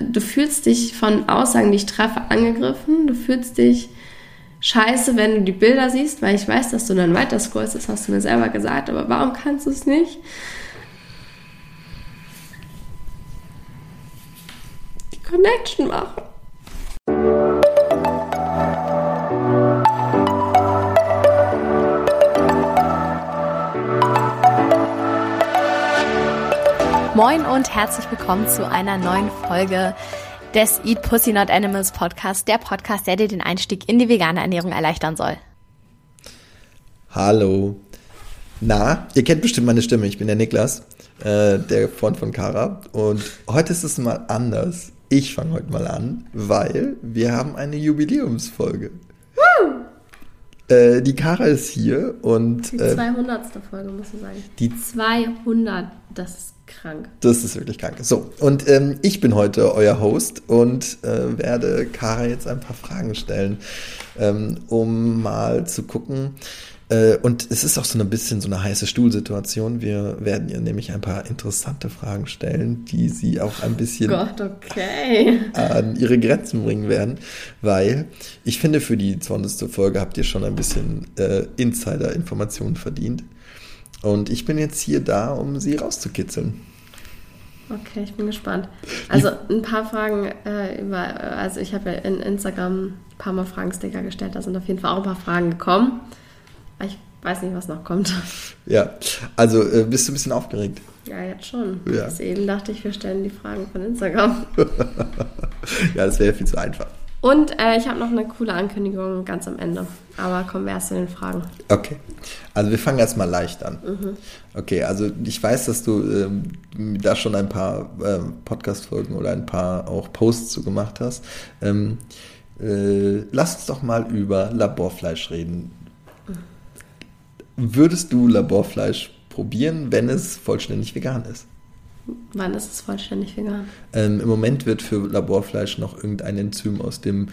du fühlst dich von Aussagen, die ich treffe, angegriffen. Du fühlst dich scheiße, wenn du die Bilder siehst, weil ich weiß, dass du dann weiter scrollst. Das hast du mir selber gesagt, aber warum kannst du es nicht? Die Connection machen. Moin und herzlich willkommen zu einer neuen Folge des Eat Pussy Not Animals Podcast, der Podcast, der dir den Einstieg in die vegane Ernährung erleichtern soll. Hallo. Na, ihr kennt bestimmt meine Stimme. Ich bin der Niklas, äh, der Freund von Kara. Und heute ist es mal anders. Ich fange heute mal an, weil wir haben eine Jubiläumsfolge. Woo! Äh, die Kara ist hier und. Die 200. Äh, Folge, muss ich sagen. Die 200. Das ist krank. Das ist wirklich krank. So, und ähm, ich bin heute euer Host und äh, werde Kara jetzt ein paar Fragen stellen, ähm, um mal zu gucken. Äh, und es ist auch so ein bisschen so eine heiße Stuhlsituation. Wir werden ihr nämlich ein paar interessante Fragen stellen, die sie auch ein bisschen oh Gott, okay. an ihre Grenzen bringen werden, weil ich finde, für die 20. Folge habt ihr schon ein bisschen äh, Insider-Informationen verdient. Und ich bin jetzt hier da, um sie rauszukitzeln. Okay, ich bin gespannt. Also ein paar Fragen äh, über, also ich habe ja in Instagram ein paar Mal Fragensticker gestellt, da sind auf jeden Fall auch ein paar Fragen gekommen. Ich weiß nicht, was noch kommt. Ja, also äh, bist du ein bisschen aufgeregt? Ja, jetzt schon. Ja. Deswegen dachte ich, wir stellen die Fragen von Instagram. ja, das wäre viel zu einfach. Und äh, ich habe noch eine coole Ankündigung ganz am Ende. Aber kommen wir erst zu den Fragen. Okay. Also wir fangen erstmal leicht an. Mhm. Okay, also ich weiß, dass du ähm, da schon ein paar ähm, Podcast-Folgen oder ein paar auch Posts zu gemacht hast. Ähm, äh, lass uns doch mal über Laborfleisch reden. Mhm. Würdest du Laborfleisch probieren, wenn es vollständig vegan ist? Wann ist es vollständig vegan? Ähm, Im Moment wird für Laborfleisch noch irgendein Enzym aus dem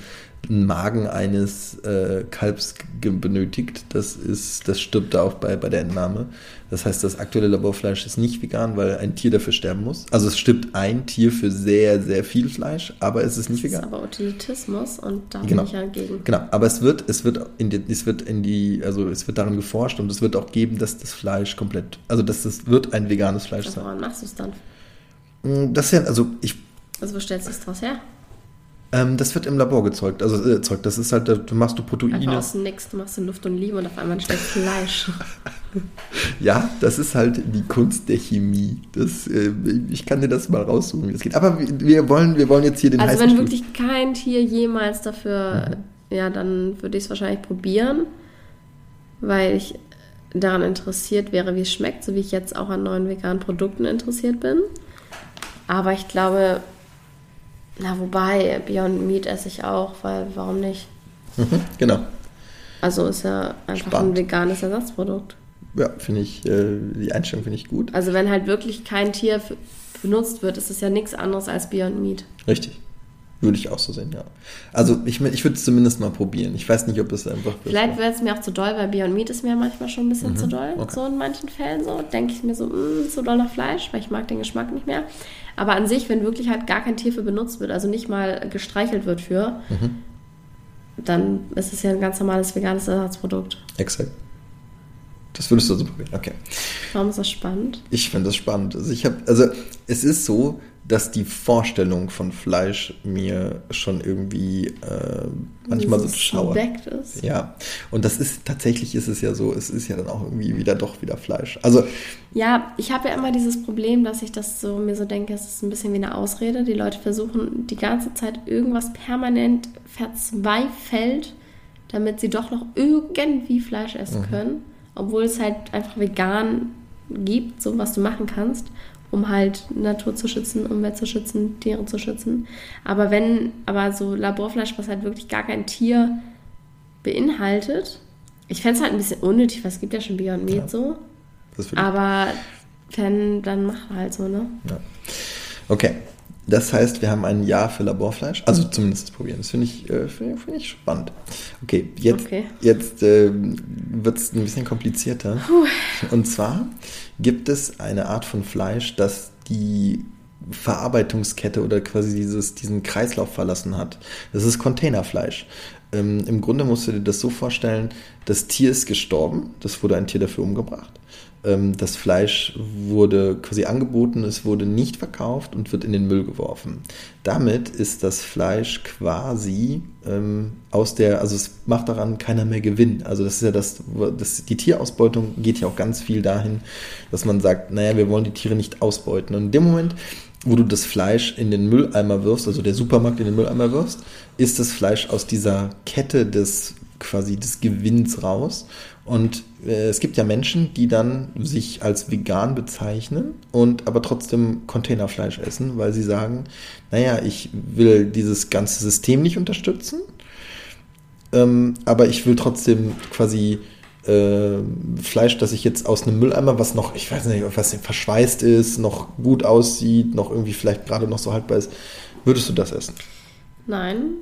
Magen eines äh, Kalbs benötigt. Das ist, das stirbt da auch bei, bei der Entnahme. Das heißt, das aktuelle Laborfleisch ist nicht vegan, weil ein Tier dafür sterben muss. Also es stirbt ein Tier für sehr, sehr viel Fleisch, aber es ist nicht das vegan. Das ist aber Utilitismus und da genau. bin ich ja gegen. Genau, aber es wird, es wird in die, es wird in die, also es wird daran geforscht und es wird auch geben, dass das Fleisch komplett, also dass das wird ein veganes Fleisch also, sein. Woran machst du es dann? Mm, das ja, also ich. Also wo stellst du es draus her? Ähm, das wird im Labor gezeugt. Also äh, erzeugt. Das ist halt, du machst du Proteine. Einfach aus Nix, du machst du Luft und Liebe und auf einmal entsteht Fleisch. ja, das ist halt die Kunst der Chemie. Das, äh, ich kann dir das mal raussuchen, wie das geht. Aber wir wollen, wir wollen jetzt hier den Also wenn Stuhl. wirklich kein Tier jemals dafür, mhm. ja, dann würde ich es wahrscheinlich probieren, weil ich daran interessiert wäre, wie es schmeckt, so wie ich jetzt auch an neuen veganen Produkten interessiert bin. Aber ich glaube, na, wobei, Beyond Meat esse ich auch, weil warum nicht? Mhm, genau. Also ist ja einfach Spannend. ein veganes Ersatzprodukt. Ja, finde ich, äh, die Einstellung finde ich gut. Also wenn halt wirklich kein Tier benutzt wird, ist es ja nichts anderes als Beyond Meat. Richtig. Würde ich auch so sehen, ja. Also ich, ich würde es zumindest mal probieren. Ich weiß nicht, ob es einfach. Vielleicht wäre es mir auch zu doll, weil Beyond Meat ist mir manchmal schon ein bisschen mhm, zu doll. Okay. So in manchen Fällen so. Denke ich mir so, mh, mm, zu doll nach Fleisch, weil ich mag den Geschmack nicht mehr. Aber an sich, wenn wirklich halt gar kein Tier für benutzt wird, also nicht mal gestreichelt wird für, mhm. dann ist es ja ein ganz normales veganes Ersatzprodukt. Exakt. Das würdest du so probieren, okay. Warum ist das spannend? Ich finde das spannend. Also ich habe, also es ist so, dass die Vorstellung von Fleisch mir schon irgendwie äh, manchmal so schauert. ist. Ja, und das ist tatsächlich ist es ja so, es ist ja dann auch irgendwie wieder doch wieder Fleisch. Also ja, ich habe ja immer dieses Problem, dass ich das so mir so denke, es ist ein bisschen wie eine Ausrede. Die Leute versuchen die ganze Zeit irgendwas permanent verzweifelt, damit sie doch noch irgendwie Fleisch essen mhm. können, obwohl es halt einfach vegan gibt, so was du machen kannst um halt Natur zu schützen, Umwelt zu schützen, Tiere zu schützen. Aber wenn, aber so Laborfleisch, was halt wirklich gar kein Tier beinhaltet, ich fände es halt ein bisschen unnötig, weil es gibt ja schon Beyond Meat ja, so. Aber wenn, dann mach halt so, ne? Ja. Okay. Das heißt, wir haben ein Ja für Laborfleisch. Also zumindest das Probieren. Das finde ich, äh, find, find ich spannend. Okay, jetzt, okay. jetzt äh, wird es ein bisschen komplizierter. Puh. Und zwar gibt es eine Art von Fleisch, das die Verarbeitungskette oder quasi dieses, diesen Kreislauf verlassen hat. Das ist Containerfleisch. Ähm, Im Grunde musst du dir das so vorstellen, das Tier ist gestorben, das wurde ein Tier dafür umgebracht. Ähm, das Fleisch wurde quasi angeboten, es wurde nicht verkauft und wird in den Müll geworfen. Damit ist das Fleisch quasi ähm, aus der, also es macht daran keiner mehr Gewinn. Also das ist ja das, das, die Tierausbeutung geht ja auch ganz viel dahin, dass man sagt, naja, wir wollen die Tiere nicht ausbeuten. Und in dem Moment, wo du das Fleisch in den Mülleimer wirfst, also der Supermarkt in den Mülleimer wirfst, ist das Fleisch aus dieser Kette des quasi des Gewinns raus. Und äh, es gibt ja Menschen, die dann sich als vegan bezeichnen und aber trotzdem Containerfleisch essen, weil sie sagen, naja, ich will dieses ganze System nicht unterstützen, ähm, aber ich will trotzdem quasi äh, Fleisch, das ich jetzt aus einem Mülleimer, was noch, ich weiß nicht, was verschweißt ist, noch gut aussieht, noch irgendwie vielleicht gerade noch so haltbar ist, würdest du das essen? Nein,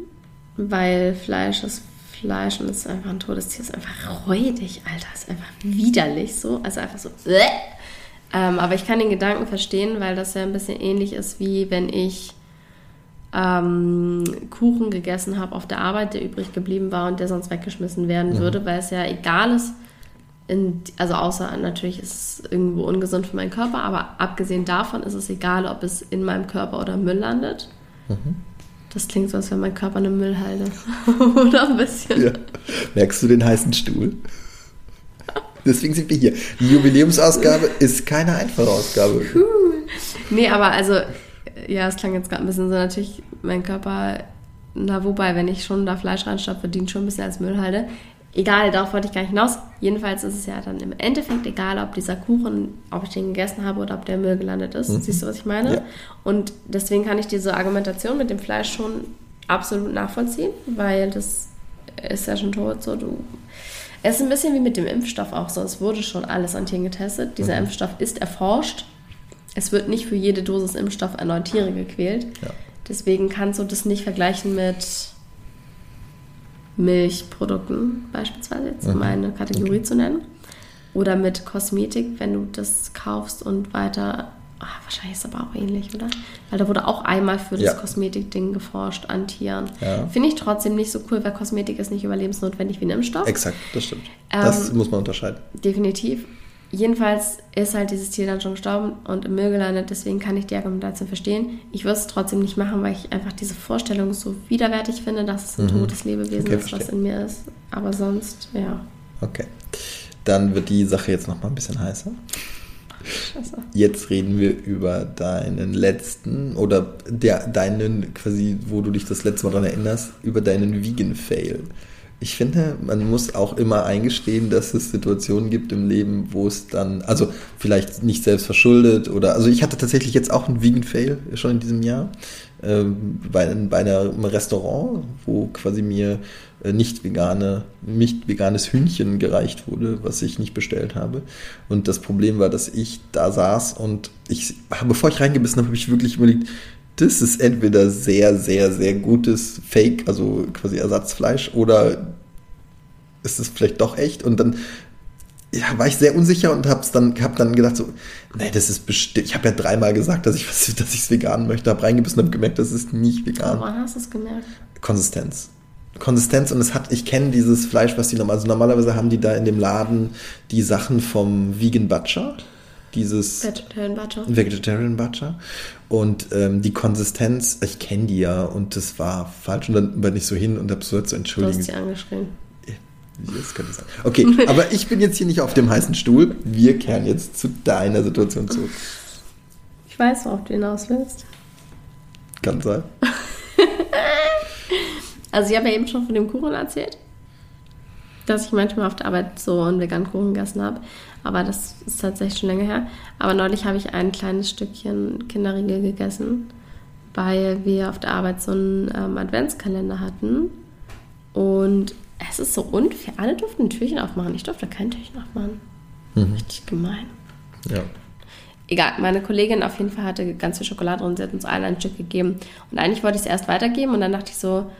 weil Fleisch ist Fleisch und es ist einfach ein totes Tier, ist einfach räudig, Alter, ist einfach widerlich so, also einfach so. Ähm, aber ich kann den Gedanken verstehen, weil das ja ein bisschen ähnlich ist, wie wenn ich ähm, Kuchen gegessen habe auf der Arbeit, der übrig geblieben war und der sonst weggeschmissen werden mhm. würde, weil es ja egal ist, in, also außer natürlich ist es irgendwo ungesund für meinen Körper, aber abgesehen davon ist es egal, ob es in meinem Körper oder Müll landet. Mhm. Das klingt so, als wäre mein Körper eine Müllhalde. Oder ein bisschen. Ja. Merkst du den heißen Stuhl? Deswegen sind wir hier. Die Jubiläumsausgabe ist keine einfache Ausgabe. Cool. Nee, aber also, ja, es klang jetzt gerade ein bisschen so natürlich, mein Körper, na wobei, wenn ich schon da Fleisch reinstopfe, dient schon ein bisschen als Müllhalde egal, darauf wollte ich gar nicht hinaus. Jedenfalls ist es ja dann im Endeffekt egal, ob dieser Kuchen, ob ich den gegessen habe oder ob der Müll gelandet ist. Mhm. Siehst du, was ich meine? Ja. Und deswegen kann ich diese Argumentation mit dem Fleisch schon absolut nachvollziehen, weil das ist ja schon tot. So, du, es ist ein bisschen wie mit dem Impfstoff auch so. Es wurde schon alles an Tieren getestet. Dieser mhm. Impfstoff ist erforscht. Es wird nicht für jede Dosis Impfstoff erneut Tiere gequält. Ja. Deswegen kannst du das nicht vergleichen mit Milchprodukten beispielsweise, jetzt um mhm. eine Kategorie okay. zu nennen. Oder mit Kosmetik, wenn du das kaufst und weiter. Ach, wahrscheinlich ist es aber auch ähnlich, oder? Weil da wurde auch einmal für das ja. Kosmetikding geforscht an Tieren. Ja. Finde ich trotzdem nicht so cool, weil Kosmetik ist nicht überlebensnotwendig wie ein Impfstoff. Exakt, das stimmt. Ähm, das muss man unterscheiden. Definitiv. Jedenfalls ist halt dieses Tier dann schon gestorben und im Müll gelandet, deswegen kann ich die Argumentation verstehen. Ich würde es trotzdem nicht machen, weil ich einfach diese Vorstellung so widerwärtig finde, dass es ein mhm. totes Lebewesen okay, ist, was in mir ist. Aber sonst, ja. Okay. Dann wird die Sache jetzt nochmal ein bisschen heißer. Scheiße. Jetzt reden wir über deinen letzten oder der, deinen quasi, wo du dich das letzte Mal daran erinnerst, über deinen Vegan-Fail ich finde, man muss auch immer eingestehen, dass es Situationen gibt im Leben, wo es dann, also vielleicht nicht selbst verschuldet oder, also ich hatte tatsächlich jetzt auch einen Vegan-Fail schon in diesem Jahr ähm, bei, bei einem Restaurant, wo quasi mir äh, nicht vegane, nicht veganes Hühnchen gereicht wurde, was ich nicht bestellt habe. Und das Problem war, dass ich da saß und ich, bevor ich reingebissen habe, habe ich wirklich überlegt, das ist entweder sehr, sehr, sehr gutes Fake, also quasi Ersatzfleisch, oder ist es vielleicht doch echt? Und dann ja, war ich sehr unsicher und habe dann, hab dann gedacht so, nee, das ist bestimmt. Ich habe ja dreimal gesagt, dass ich dass es vegan möchte, habe reingebissen und habe gemerkt, das ist nicht vegan. Woran hast du es gemerkt? Konsistenz. Konsistenz und es hat, ich kenne dieses Fleisch, was die normal, also normalerweise haben die da in dem Laden die Sachen vom Vegan Butcher dieses Vegetarian Butter. Vegetarian Butter. Und ähm, die Konsistenz, ich kenne die ja und das war falsch. Und dann bin ich so hin und habe so zu entschuldigen. Du hast sie angeschrien. Das könnte sein. Okay, aber ich bin jetzt hier nicht auf dem heißen Stuhl. Wir kehren jetzt zu deiner Situation zurück. Ich weiß, worauf du hinaus willst. Kann sein. also ich habe ja eben schon von dem Kuchen erzählt, dass ich manchmal auf der Arbeit so einen veganen Kuchen gegessen habe aber das ist tatsächlich schon länger her. Aber neulich habe ich ein kleines Stückchen Kinderriegel gegessen, weil wir auf der Arbeit so einen ähm, Adventskalender hatten. Und es ist so unfair. Alle durften ein Türchen aufmachen. Ich durfte kein Türchen aufmachen. Mhm. Richtig gemein. Ja. Egal, meine Kollegin auf jeden Fall hatte ganz viel Schokolade und sie hat uns allen ein Stück gegeben. Und eigentlich wollte ich es erst weitergeben und dann dachte ich so,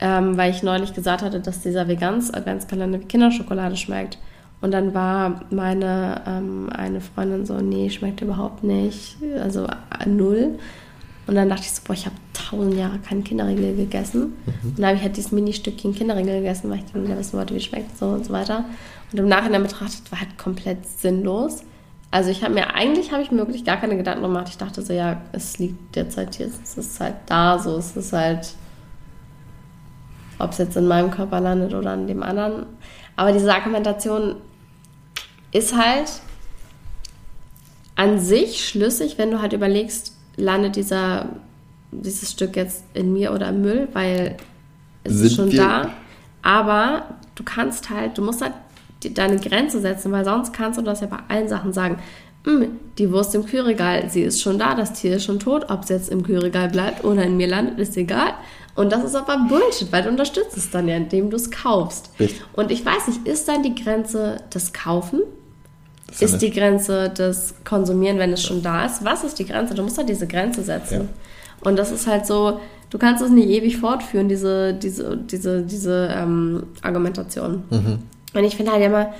ähm, weil ich neulich gesagt hatte, dass dieser Vegans Adventskalender wie Kinderschokolade schmeckt. Und dann war meine ähm, eine Freundin so, nee, schmeckt überhaupt nicht, also äh, null. Und dann dachte ich so, boah, ich habe tausend Jahre keinen Kinderriegel gegessen. Mhm. Und dann habe ich halt dieses Mini-Stückchen Kinderriegel gegessen, weil ich dann wieder wissen wollte, wie es schmeckt so und so weiter. Und im Nachhinein betrachtet war halt komplett sinnlos. Also ich habe mir, eigentlich habe ich mir wirklich gar keine Gedanken gemacht. Ich dachte so, ja, es liegt derzeit hier, es ist halt da so, es ist halt, ob es jetzt in meinem Körper landet oder an dem anderen. Aber diese Argumentation ist halt an sich schlüssig, wenn du halt überlegst, landet dieser, dieses Stück jetzt in mir oder im Müll, weil es Sind ist schon da. Aber du kannst halt, du musst halt deine Grenze setzen, weil sonst kannst du das ja bei allen Sachen sagen. Hm, die Wurst im Kühlregal, sie ist schon da, das Tier ist schon tot, ob es jetzt im Kühlregal bleibt oder in mir landet, ist egal. Und das ist aber Bullshit, weil du unterstützt es dann ja, indem du es kaufst. Richtig. Und ich weiß nicht, ist dann die Grenze das Kaufen? Ist, ist die Grenze das Konsumieren, wenn es schon da ist? Was ist die Grenze? Du musst halt diese Grenze setzen. Ja. Und das ist halt so, du kannst es nicht ewig fortführen, diese, diese, diese, diese ähm, Argumentation. Mhm. Und ich finde halt immer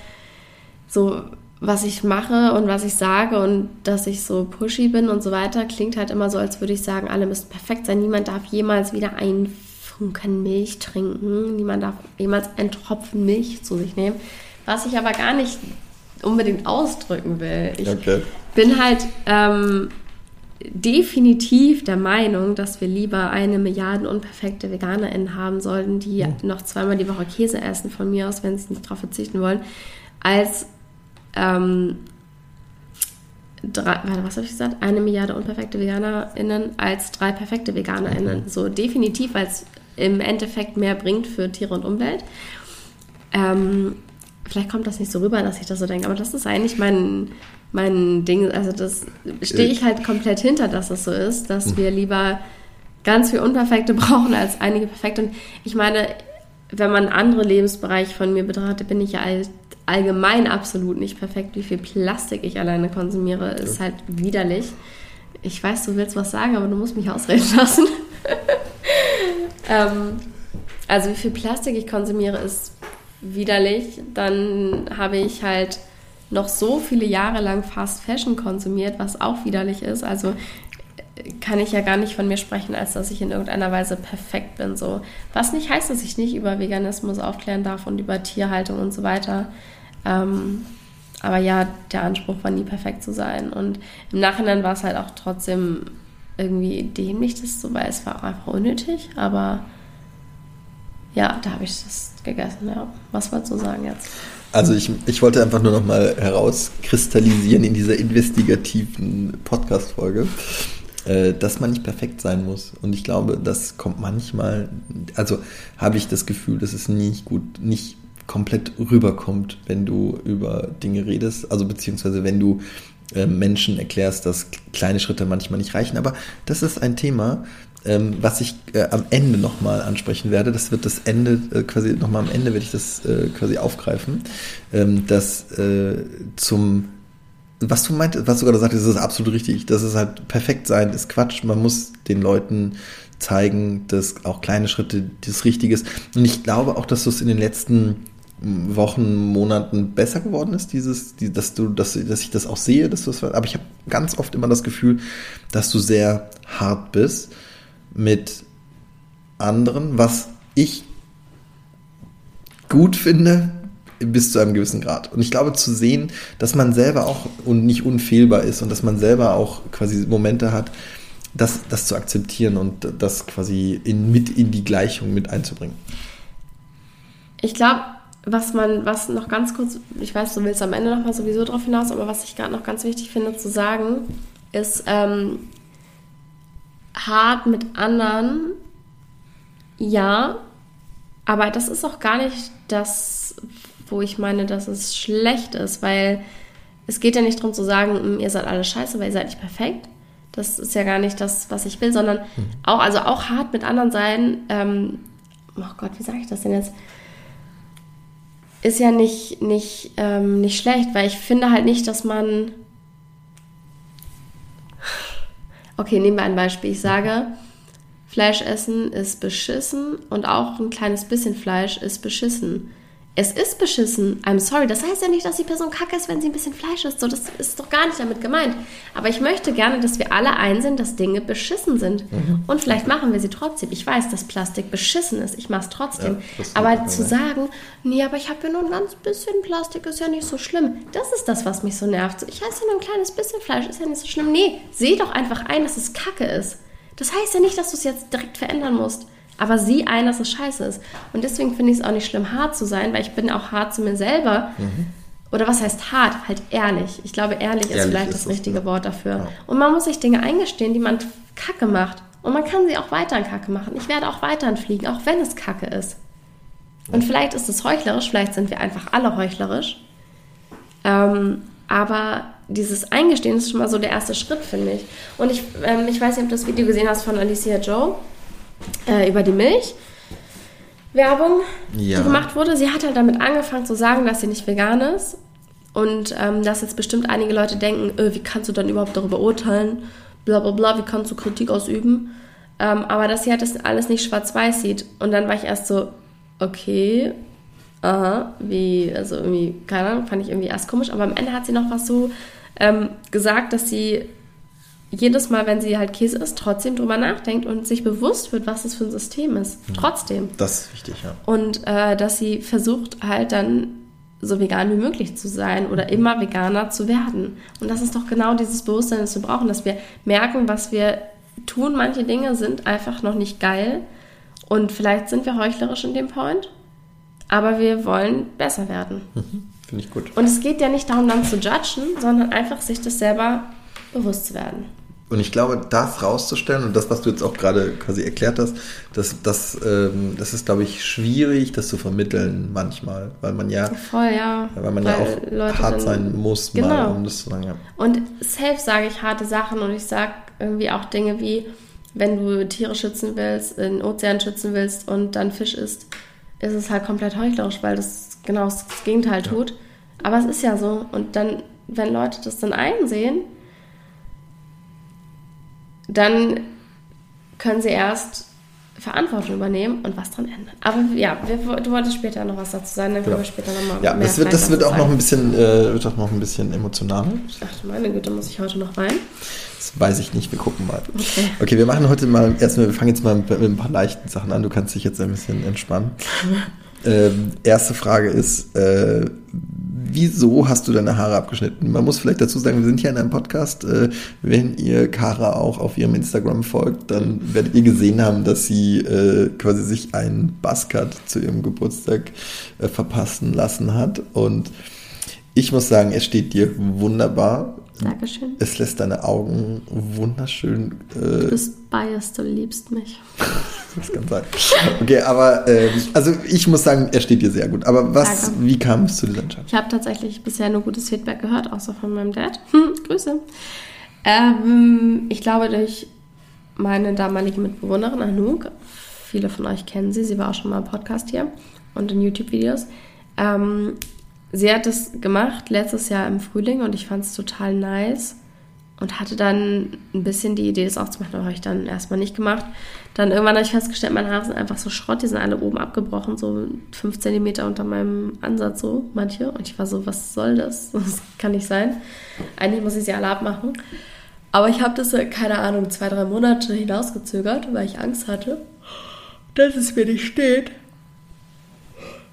so, was ich mache und was ich sage und dass ich so pushy bin und so weiter, klingt halt immer so, als würde ich sagen, alle müssen perfekt sein. Niemand darf jemals wieder einen Funken Milch trinken. Niemand darf jemals einen Tropfen Milch zu sich nehmen. Was ich aber gar nicht unbedingt ausdrücken will. Ich okay. bin halt ähm, definitiv der Meinung, dass wir lieber eine Milliarde unperfekte VeganerInnen haben sollten, die mhm. noch zweimal die Woche Käse essen, von mir aus, wenn sie nicht darauf verzichten wollen, als ähm, drei, was habe ich gesagt? Eine Milliarde unperfekte VeganerInnen als drei perfekte VeganerInnen. Mhm. So definitiv, weil es im Endeffekt mehr bringt für Tiere und Umwelt. Ähm, vielleicht kommt das nicht so rüber, dass ich das so denke, aber das ist eigentlich mein, mein Ding. Also das stehe ich halt komplett hinter, dass es so ist, dass mhm. wir lieber ganz viel Unperfekte brauchen als einige perfekte. Und ich meine, wenn man andere Lebensbereiche von mir betrachtet, bin ich ja allgemein absolut nicht perfekt. Wie viel Plastik ich alleine konsumiere, ist halt widerlich. Ich weiß, du willst was sagen, aber du musst mich ausreden lassen. ähm, also wie viel Plastik ich konsumiere, ist widerlich. Dann habe ich halt noch so viele Jahre lang Fast Fashion konsumiert, was auch widerlich ist. Also kann ich ja gar nicht von mir sprechen, als dass ich in irgendeiner Weise perfekt bin. So. Was nicht heißt, dass ich nicht über Veganismus aufklären darf und über Tierhaltung und so weiter. Ähm, aber ja, der Anspruch war nie perfekt zu sein. Und im Nachhinein war es halt auch trotzdem irgendwie dämlich, das so, weil es war auch einfach unnötig. Aber ja, da habe ich das gegessen, ja. Was wolltest du sagen jetzt? Also ich, ich wollte einfach nur noch mal herauskristallisieren in dieser investigativen Podcast-Folge, äh, dass man nicht perfekt sein muss. Und ich glaube, das kommt manchmal, also habe ich das Gefühl, dass es nicht gut, nicht komplett rüberkommt, wenn du über Dinge redest, also beziehungsweise wenn du äh, Menschen erklärst, dass kleine Schritte manchmal nicht reichen. Aber das ist ein Thema, ähm, was ich äh, am Ende nochmal ansprechen werde. Das wird das Ende, äh, quasi nochmal am Ende werde ich das äh, quasi aufgreifen. Ähm, das äh, zum was du meintest, was du gerade sagtest, ist absolut richtig. Das ist halt perfekt sein, ist Quatsch. Man muss den Leuten zeigen, dass auch kleine Schritte das Richtige ist. Und ich glaube auch, dass du es in den letzten Wochen, Monaten besser geworden ist, dieses, die, dass du, dass, dass ich das auch sehe, dass du das, aber ich habe ganz oft immer das Gefühl, dass du sehr hart bist mit anderen, was ich gut finde, bis zu einem gewissen Grad. Und ich glaube zu sehen, dass man selber auch und nicht unfehlbar ist und dass man selber auch quasi Momente hat, das, das zu akzeptieren und das quasi in, mit in die Gleichung mit einzubringen. Ich glaube, was man, was noch ganz kurz, ich weiß, du willst am Ende noch mal sowieso drauf hinaus, aber was ich gerade noch ganz wichtig finde zu sagen, ist, ähm, hart mit anderen, ja, aber das ist auch gar nicht das, wo ich meine, dass es schlecht ist, weil es geht ja nicht darum zu sagen, hm, ihr seid alle scheiße, weil ihr seid nicht perfekt. Das ist ja gar nicht das, was ich will, sondern mhm. auch, also auch hart mit anderen sein. Ähm, oh Gott, wie sage ich das denn jetzt? Ist ja nicht, nicht, ähm, nicht schlecht, weil ich finde halt nicht, dass man Okay, nehmen wir ein Beispiel. Ich sage, Fleisch essen ist beschissen und auch ein kleines bisschen Fleisch ist beschissen. Es ist beschissen. I'm sorry. Das heißt ja nicht, dass die Person kacke ist, wenn sie ein bisschen Fleisch isst. So, das ist doch gar nicht damit gemeint. Aber ich möchte gerne, dass wir alle einsehen, dass Dinge beschissen sind. Mhm. Und vielleicht machen wir sie trotzdem. Ich weiß, dass Plastik beschissen ist. Ich mache es trotzdem. Ja, aber zu sagen, nee, aber ich habe ja nur ein ganz bisschen Plastik, ist ja nicht so schlimm. Das ist das, was mich so nervt. Ich esse nur ein kleines bisschen Fleisch, ist ja nicht so schlimm. Nee, seh doch einfach ein, dass es kacke ist. Das heißt ja nicht, dass du es jetzt direkt verändern musst. Aber sieh ein, dass es scheiße ist. Und deswegen finde ich es auch nicht schlimm, hart zu sein, weil ich bin auch hart zu mir selber. Mhm. Oder was heißt hart? Halt ehrlich. Ich glaube, ehrlich, ehrlich ist vielleicht ist das richtige Wort dafür. Ja. Und man muss sich Dinge eingestehen, die man kacke macht. Und man kann sie auch weiterhin kacke machen. Ich werde auch weiterhin fliegen, auch wenn es kacke ist. Und vielleicht ist es heuchlerisch, vielleicht sind wir einfach alle heuchlerisch. Ähm, aber dieses Eingestehen ist schon mal so der erste Schritt, finde ich. Und ich, ähm, ich weiß nicht, ob du das Video gesehen hast von Alicia Joe äh, über die Milch. Werbung, ja. die gemacht wurde. Sie hat halt damit angefangen zu sagen, dass sie nicht vegan ist. Und ähm, dass jetzt bestimmt einige Leute denken, äh, wie kannst du dann überhaupt darüber urteilen? Bla bla bla, wie kannst du Kritik ausüben? Ähm, aber dass sie halt das alles nicht schwarz-weiß sieht. Und dann war ich erst so, okay, aha, wie, also irgendwie, keine Ahnung, fand ich irgendwie erst komisch. Aber am Ende hat sie noch was so ähm, gesagt, dass sie jedes Mal, wenn sie halt Käse isst, trotzdem drüber nachdenkt und sich bewusst wird, was das für ein System ist. Mhm. Trotzdem. Das ist wichtig, ja. Und äh, dass sie versucht halt dann so vegan wie möglich zu sein oder mhm. immer veganer zu werden. Und das ist doch genau dieses Bewusstsein, das wir brauchen, dass wir merken, was wir tun. Manche Dinge sind einfach noch nicht geil und vielleicht sind wir heuchlerisch in dem Point, aber wir wollen besser werden. Mhm. Finde ich gut. Und es geht ja nicht darum, dann zu judgen, sondern einfach sich das selber bewusst zu werden. Und ich glaube, das rauszustellen und das, was du jetzt auch gerade quasi erklärt hast, das, das, ähm, das ist, glaube ich, schwierig, das zu vermitteln manchmal, weil man ja, Voll, ja. weil man weil ja auch Leute hart sein muss, genau. mal, um das zu sagen. Ja. Und safe sage ich harte Sachen und ich sage irgendwie auch Dinge wie, wenn du Tiere schützen willst, den Ozean schützen willst und dann Fisch isst, ist es halt komplett heuchlerisch, weil das genau das Gegenteil tut. Ja. Aber es ist ja so. Und dann, wenn Leute das dann einsehen, dann können sie erst Verantwortung übernehmen und was dran ändern. Aber ja, wir, du wolltest später noch was dazu sagen, dann können genau. wir später nochmal Ja, mehr das wird, das wird auch noch ein bisschen, äh, wird auch noch ein bisschen emotionaler. Ach meine Güte, muss ich heute noch weinen? Das weiß ich nicht, wir gucken mal. Okay, okay wir machen heute mal, erstmal, wir fangen jetzt mal mit, mit, ein paar leichten Sachen an, du kannst dich jetzt ein bisschen entspannen. ähm, erste Frage ist, äh, wieso hast du deine Haare abgeschnitten? Man muss vielleicht dazu sagen, wir sind hier in einem Podcast. Äh, wenn ihr Kara auch auf ihrem Instagram folgt, dann werdet ihr gesehen haben, dass sie äh, quasi sich einen Buzzcut zu ihrem Geburtstag äh, verpassen lassen hat. Und ich muss sagen, es steht dir wunderbar. Dankeschön. Es lässt deine Augen wunderschön. Äh, du bist biased, du liebst mich. das kann sein. Okay, aber äh, also ich muss sagen, er steht dir sehr gut. Aber was, Danke. wie kam es zu dieser Entscheidung? Ich habe tatsächlich bisher nur gutes Feedback gehört, außer von meinem Dad. Hm, Grüße. Ähm, ich glaube, durch meine damalige Mitbewohnerin Anouk, viele von euch kennen sie, sie war auch schon mal im Podcast hier und in YouTube-Videos. Ähm, sie hat das gemacht letztes Jahr im Frühling und ich fand es total nice und hatte dann ein bisschen die Idee, das auch zu machen, aber habe ich dann erstmal nicht gemacht. Dann irgendwann habe ich festgestellt, meine Haare sind einfach so Schrott, die sind alle oben abgebrochen, so fünf Zentimeter unter meinem Ansatz, so manche. Und ich war so, was soll das? Das kann nicht sein. Eigentlich muss ich sie alle abmachen. Aber ich habe das, keine Ahnung, zwei, drei Monate hinausgezögert, weil ich Angst hatte, dass es mir nicht steht.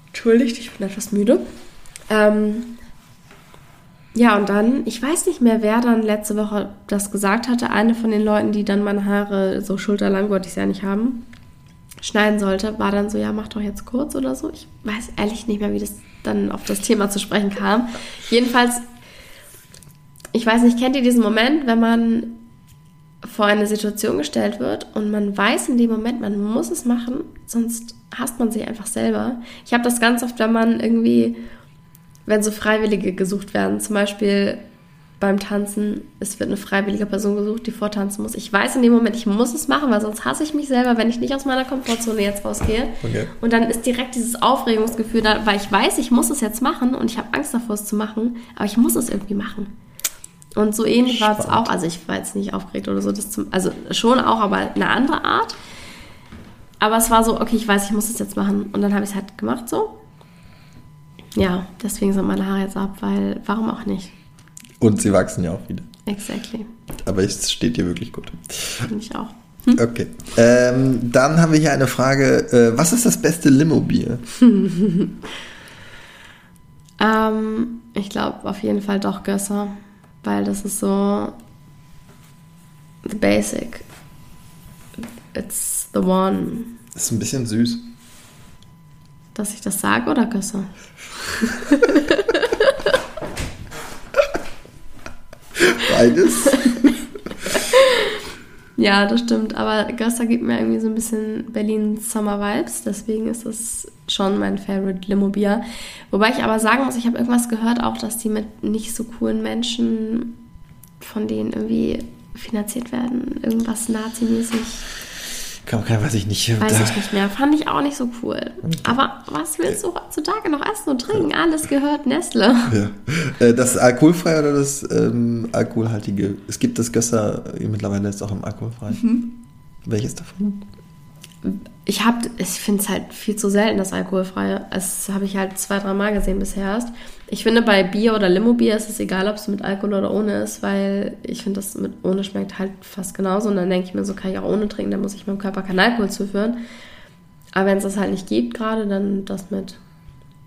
Entschuldigt, ich bin etwas müde. Ähm, ja, und dann, ich weiß nicht mehr, wer dann letzte Woche das gesagt hatte. Eine von den Leuten, die dann meine Haare so schulterlang, wollte ich es ja nicht haben, schneiden sollte, war dann so, ja, mach doch jetzt kurz oder so. Ich weiß ehrlich nicht mehr, wie das dann auf das Thema zu sprechen kam. Jedenfalls, ich weiß nicht, kennt ihr diesen Moment, wenn man vor eine Situation gestellt wird und man weiß in dem Moment, man muss es machen, sonst hasst man sich einfach selber. Ich habe das ganz oft, wenn man irgendwie wenn so Freiwillige gesucht werden, zum Beispiel beim Tanzen, es wird eine freiwillige Person gesucht, die vortanzen muss. Ich weiß in dem Moment, ich muss es machen, weil sonst hasse ich mich selber, wenn ich nicht aus meiner Komfortzone jetzt rausgehe. Okay. Und dann ist direkt dieses Aufregungsgefühl da, weil ich weiß, ich muss es jetzt machen und ich habe Angst davor, es zu machen, aber ich muss es irgendwie machen. Und so ähnlich war es auch, also ich war jetzt nicht aufgeregt oder so, das zum, also schon auch, aber eine andere Art. Aber es war so, okay, ich weiß, ich muss es jetzt machen. Und dann habe ich es halt gemacht so. Ja, deswegen sind meine Haare jetzt ab, weil warum auch nicht? Und sie wachsen ja auch wieder. Exactly. Aber es steht dir wirklich gut. Finde ich auch. Okay. Ähm, dann haben wir hier eine Frage. Äh, was ist das beste Limo-Bier? Ähm, ich glaube auf jeden Fall doch Gösser, weil das ist so the basic. It's the one. Ist ein bisschen süß. Dass ich das sage oder Gösser? Beides. Ja, das stimmt. Aber Gösser gibt mir irgendwie so ein bisschen Berlin Summer Vibes. Deswegen ist das schon mein Favorite Limo-Bier. Wobei ich aber sagen muss, ich habe irgendwas gehört auch, dass die mit nicht so coolen Menschen von denen irgendwie finanziert werden. Irgendwas Nazi-mäßig. Kann, kann, weiß ich nicht. Weiß ich nicht mehr. Fand ich auch nicht so cool. Aber was willst du heutzutage noch essen und trinken? Alles gehört Nestle. Ja. Äh, Das alkoholfreie oder das ähm, alkoholhaltige? Es gibt das Gösser äh, mittlerweile jetzt auch im alkoholfrei. Mhm. Welches davon? Ich hab, ich finde es halt viel zu selten, das Alkoholfreie. Das habe ich halt zwei, drei Mal gesehen bisher erst. Ich finde, bei Bier oder Limo-Bier ist es egal, ob es mit Alkohol oder ohne ist, weil ich finde, das mit ohne schmeckt halt fast genauso. Und dann denke ich mir, so kann ich auch ohne trinken, dann muss ich meinem Körper keinen Alkohol zuführen. Aber wenn es das halt nicht gibt gerade, dann das mit.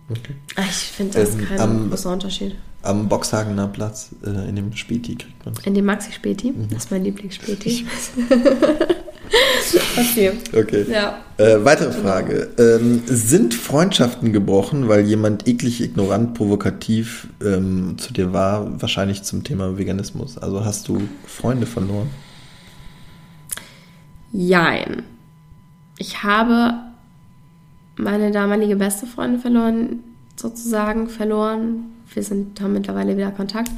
Okay. Ah, Ich finde das Ähm, kein am- großer Unterschied. Am Boxhagener Platz äh, in dem Späti kriegt man In dem Maxi-Späti, Mhm. das ist mein Lieblingsspäti. okay. Okay. Ja. Äh, weitere Frage. Ähm, sind Freundschaften gebrochen, weil jemand eklig, ignorant, provokativ ähm, zu dir war? Wahrscheinlich zum Thema Veganismus. Also hast du Freunde verloren? Jein. Ich habe meine damalige beste Freundin verloren, sozusagen verloren. Wir sind, haben mittlerweile wieder Kontakt.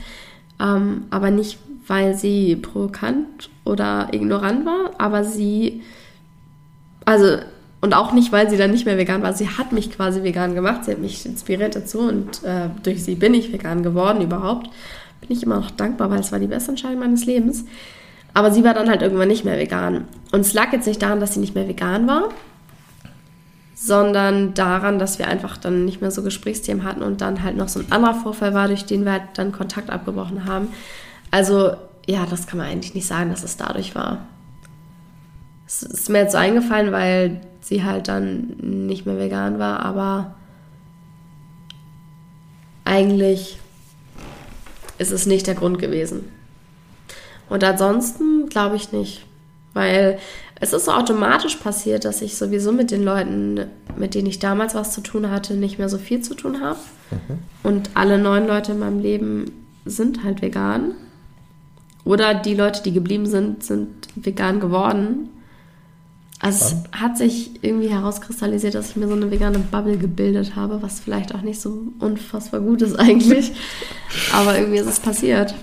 Ähm, aber nicht, weil sie provokant oder ignorant war, aber sie, also, und auch nicht, weil sie dann nicht mehr vegan war. Sie hat mich quasi vegan gemacht, sie hat mich inspiriert dazu und äh, durch sie bin ich vegan geworden überhaupt. Bin ich immer noch dankbar, weil es war die beste Entscheidung meines Lebens. Aber sie war dann halt irgendwann nicht mehr vegan. Und es lag jetzt nicht daran, dass sie nicht mehr vegan war, sondern daran, dass wir einfach dann nicht mehr so Gesprächsthemen hatten und dann halt noch so ein anderer Vorfall war, durch den wir halt dann Kontakt abgebrochen haben. Also, ja, das kann man eigentlich nicht sagen, dass es dadurch war. Es ist mir jetzt so eingefallen, weil sie halt dann nicht mehr vegan war, aber eigentlich ist es nicht der Grund gewesen. Und ansonsten glaube ich nicht. Weil es ist so automatisch passiert, dass ich sowieso mit den Leuten, mit denen ich damals was zu tun hatte, nicht mehr so viel zu tun habe. Und alle neun Leute in meinem Leben sind halt vegan. Oder die Leute, die geblieben sind, sind vegan geworden. Also es hat sich irgendwie herauskristallisiert, dass ich mir so eine vegane Bubble gebildet habe, was vielleicht auch nicht so unfassbar gut ist eigentlich. Aber irgendwie ist es passiert.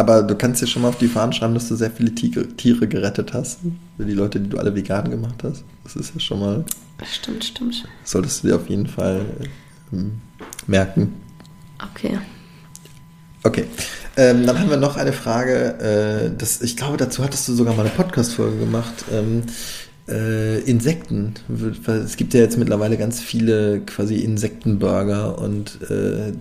Aber du kannst dir schon mal auf die Fahnen schreiben, dass du sehr viele Tiere, gerettet hast. Für die Leute, die du alle vegan gemacht hast. Das ist ja schon mal, Stimmt, stimmt. solltest du dir auf jeden Fall ähm, merken. Okay. Okay. Ähm, dann haben wir noch eine Frage. Äh, das, ich glaube, dazu hattest du sogar mal eine Podcast-Folge gemacht. Ähm, äh, Insekten. Es gibt ja jetzt mittlerweile ganz viele quasi Insektenburger und äh,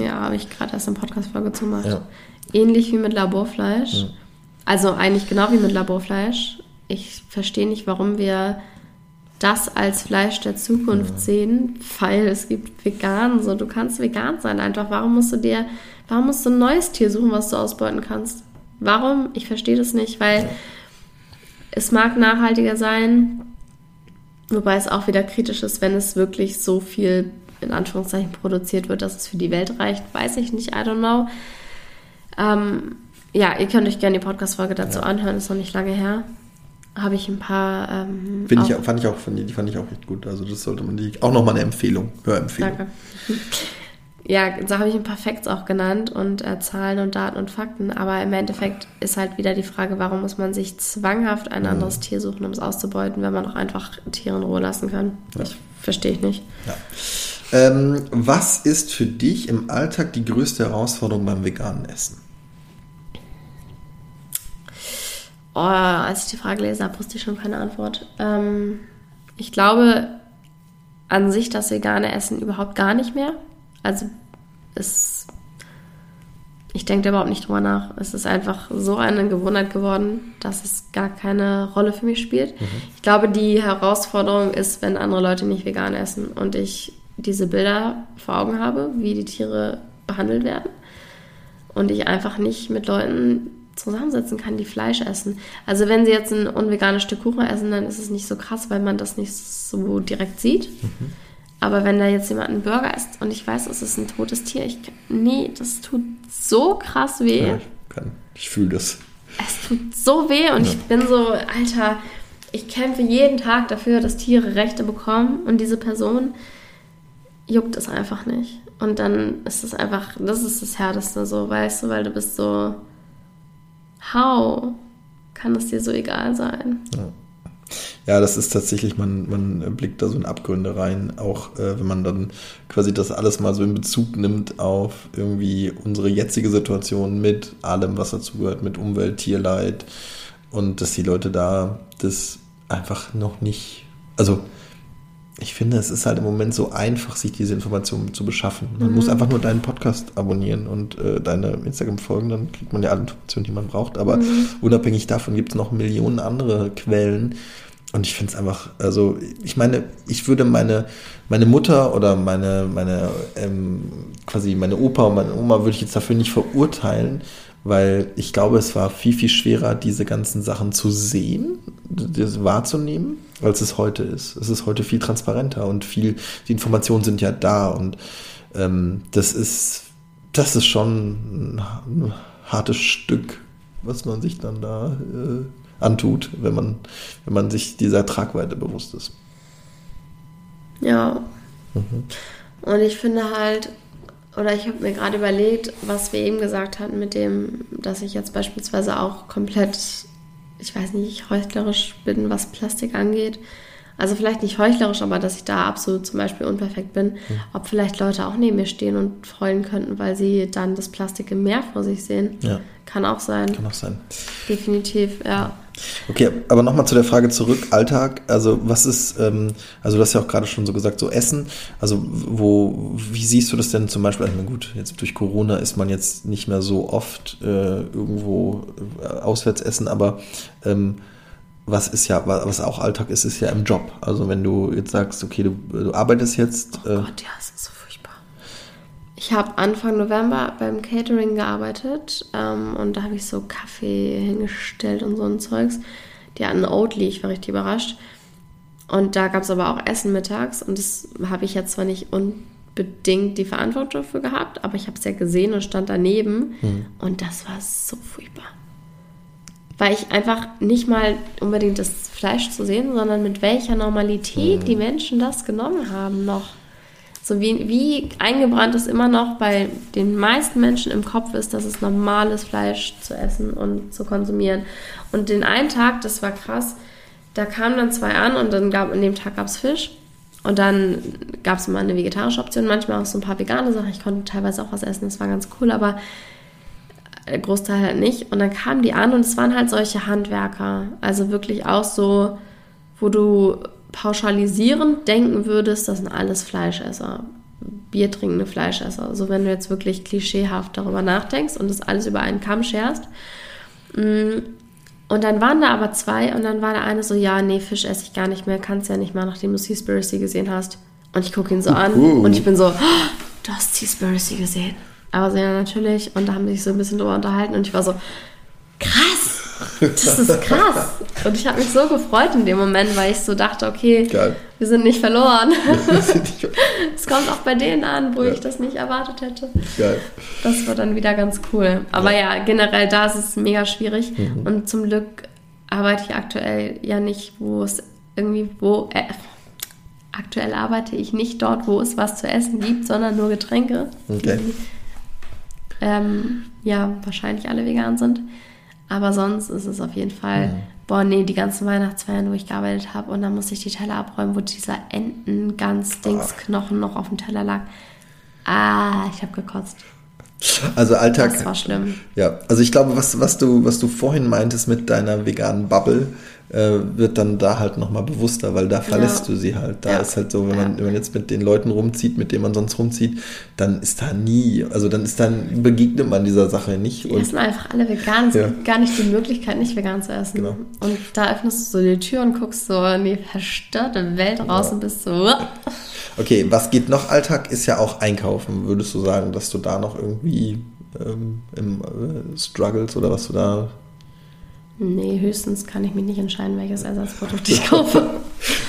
Ja, habe ich gerade erst eine Podcast-Folge zu gemacht. Ja. Ähnlich wie mit Laborfleisch. Ja. Also eigentlich genau wie mit Laborfleisch. Ich verstehe nicht, warum wir das als Fleisch der Zukunft sehen, weil es gibt vegan, so du kannst vegan sein einfach. Warum musst du dir, warum musst du ein neues Tier suchen, was du ausbeuten kannst? Warum? Ich verstehe das nicht, weil es mag nachhaltiger sein, wobei es auch wieder kritisch ist, wenn es wirklich so viel in Anführungszeichen produziert wird, dass es für die Welt reicht, weiß ich nicht, I don't know. Ähm, ja, ihr könnt euch gerne die Podcast-Folge dazu anhören, ist noch nicht lange her. Habe ich ein paar. Ähm, Finde ich, auch- fand ich auch, die, fand ich auch echt gut. Also das sollte man die, auch nochmal eine Empfehlung, Hörempfehlung. Danke. Ja, da habe ich ein paar Facts auch genannt und äh, Zahlen und Daten und Fakten. Aber im Endeffekt ist halt wieder die Frage, warum muss man sich zwanghaft ein anderes Tier suchen, um es auszubeuten, wenn man auch einfach Tiere in Ruhe lassen kann? Ich verstehe ich nicht. Ja. Ähm, was ist für dich im Alltag die größte Herausforderung beim veganen Essen? Oh, als ich die Frage habe, wusste ich schon keine Antwort. Ähm, ich glaube an sich das vegane Essen überhaupt gar nicht mehr. Also es, ich denke überhaupt nicht drüber nach. Es ist einfach so eine Gewohnheit geworden, dass es gar keine Rolle für mich spielt. Mhm. Ich glaube, die Herausforderung ist, wenn andere Leute nicht vegan essen und ich diese Bilder vor Augen habe, wie die Tiere behandelt werden und ich einfach nicht mit Leuten zusammensetzen kann, die Fleisch essen. Also wenn sie jetzt ein unveganes Stück Kuchen essen, dann ist es nicht so krass, weil man das nicht so direkt sieht. Mhm. Aber wenn da jetzt jemand einen Burger isst und ich weiß, es ist ein totes Tier, ich nee, das tut so krass weh. Ja, ich kann, ich fühle das. Es tut so weh und ja. ich bin so, Alter, ich kämpfe jeden Tag dafür, dass Tiere Rechte bekommen und diese Person juckt es einfach nicht. Und dann ist es einfach, das ist das Härteste so, weißt du, weil du bist so, how kann es dir so egal sein? Ja. Ja, das ist tatsächlich, man, man blickt da so in Abgründe rein, auch äh, wenn man dann quasi das alles mal so in Bezug nimmt auf irgendwie unsere jetzige Situation mit allem, was dazugehört, mit Umwelt, Tierleid und dass die Leute da das einfach noch nicht, also ich finde, es ist halt im Moment so einfach, sich diese Informationen zu beschaffen. Man mhm. muss einfach nur deinen Podcast abonnieren und äh, deine Instagram folgen, dann kriegt man ja alle Informationen, die man braucht. Aber mhm. unabhängig davon gibt es noch Millionen andere Quellen. Und ich finde es einfach, also ich meine, ich würde meine, meine Mutter oder meine, meine ähm, quasi meine Opa und meine Oma würde ich jetzt dafür nicht verurteilen, weil ich glaube, es war viel, viel schwerer, diese ganzen Sachen zu sehen, das wahrzunehmen, als es heute ist. Es ist heute viel transparenter und viel, die Informationen sind ja da und ähm, das ist, das ist schon ein, hartes Stück, was man sich dann da äh, antut, wenn man, wenn man sich dieser Tragweite bewusst ist. Ja. Mhm. Und ich finde halt, oder ich habe mir gerade überlegt, was wir eben gesagt hatten mit dem, dass ich jetzt beispielsweise auch komplett, ich weiß nicht, heuchlerisch bin, was Plastik angeht. Also vielleicht nicht heuchlerisch, aber dass ich da absolut zum Beispiel unperfekt bin. Mhm. Ob vielleicht Leute auch neben mir stehen und freuen könnten, weil sie dann das Plastik im Meer vor sich sehen. Ja. Kann auch sein. Kann auch sein. Definitiv, ja. Okay, aber nochmal zu der Frage zurück, Alltag. Also was ist, ähm, also du hast ja auch gerade schon so gesagt, so Essen. Also wo, wie siehst du das denn zum Beispiel? Also gut, jetzt durch Corona ist man jetzt nicht mehr so oft äh, irgendwo äh, auswärts essen, aber ähm, was ist ja, was auch Alltag ist, ist ja im Job. Also wenn du jetzt sagst, okay, du, du arbeitest jetzt. Oh äh, Gott, ja, es ist so furchtbar. Ich habe Anfang November beim Catering gearbeitet ähm, und da habe ich so Kaffee hingestellt und so ein Zeugs. Die hatten Oatly, ich war richtig überrascht. Und da gab es aber auch Essen mittags und das habe ich jetzt zwar nicht unbedingt die Verantwortung dafür gehabt, aber ich habe es ja gesehen und stand daneben mhm. und das war so furchtbar weil ich einfach nicht mal unbedingt das Fleisch zu sehen, sondern mit welcher Normalität mhm. die Menschen das genommen haben noch. So wie, wie eingebrannt es immer noch bei den meisten Menschen im Kopf ist, dass es normales Fleisch zu essen und zu konsumieren. Und den einen Tag, das war krass, da kamen dann zwei an und dann gab, an dem Tag gab es Fisch. Und dann gab es immer eine vegetarische Option, manchmal auch so ein paar vegane Sachen. Ich konnte teilweise auch was essen, das war ganz cool, aber der Großteil halt nicht. Und dann kamen die an und es waren halt solche Handwerker. Also wirklich auch so, wo du pauschalisierend denken würdest, das sind alles Fleischesser. Biertrinkende Fleischesser. Also wenn du jetzt wirklich klischeehaft darüber nachdenkst und das alles über einen Kamm scherst. Mm. Und dann waren da aber zwei und dann war der eine so, ja, nee, Fisch esse ich gar nicht mehr, kannst ja nicht mal, nachdem du Seaspiracy gesehen hast. Und ich gucke ihn so an uh. und ich bin so, oh, du hast Seaspiracy gesehen. Aber so, ja, natürlich. Und da haben sie sich so ein bisschen drüber unterhalten und ich war so, krass, das ist krass. Und ich habe mich so gefreut in dem Moment, weil ich so dachte, okay, Geil. wir sind nicht verloren. Es kommt auch bei denen an, wo ja. ich das nicht erwartet hätte. Geil. Das war dann wieder ganz cool. Aber ja, ja generell da ist es mega schwierig. Mhm. Und zum Glück arbeite ich aktuell ja nicht, wo es irgendwie, wo, äh, aktuell arbeite ich nicht dort, wo es was zu essen gibt, sondern nur Getränke. Okay ähm, ja, wahrscheinlich alle vegan sind. Aber sonst ist es auf jeden Fall, mhm. boah, nee, die ganzen Weihnachtsfeiern, wo ich gearbeitet habe und dann musste ich die Teller abräumen, wo dieser Enten-Ganz-Dingsknochen noch auf dem Teller lag. Ah, ich habe gekotzt. Also Alltag. Das war schlimm. Ja, also ich glaube, was, was, du, was du vorhin meintest mit deiner veganen Bubble, wird dann da halt nochmal bewusster, weil da verlässt Ja. du sie halt. Da Ja. ist halt so, wenn man, wenn man jetzt mit den Leuten rumzieht, mit denen man sonst rumzieht, dann ist da nie, also dann ist dann, begegnet man dieser Sache nicht. Die Und essen einfach alle vegan. Es Ja. gibt gar nicht die Möglichkeit, nicht vegan zu essen. Genau. Und da öffnest du so die Tür und guckst so in die verstörte Welt raus und bist so. Okay, was geht noch Alltag, ist ja auch Einkaufen. Würdest du sagen, dass du da noch irgendwie ähm, im äh, Struggles oder was du da Nee, höchstens kann ich mich nicht entscheiden, welches Ersatzprodukt ich kaufe.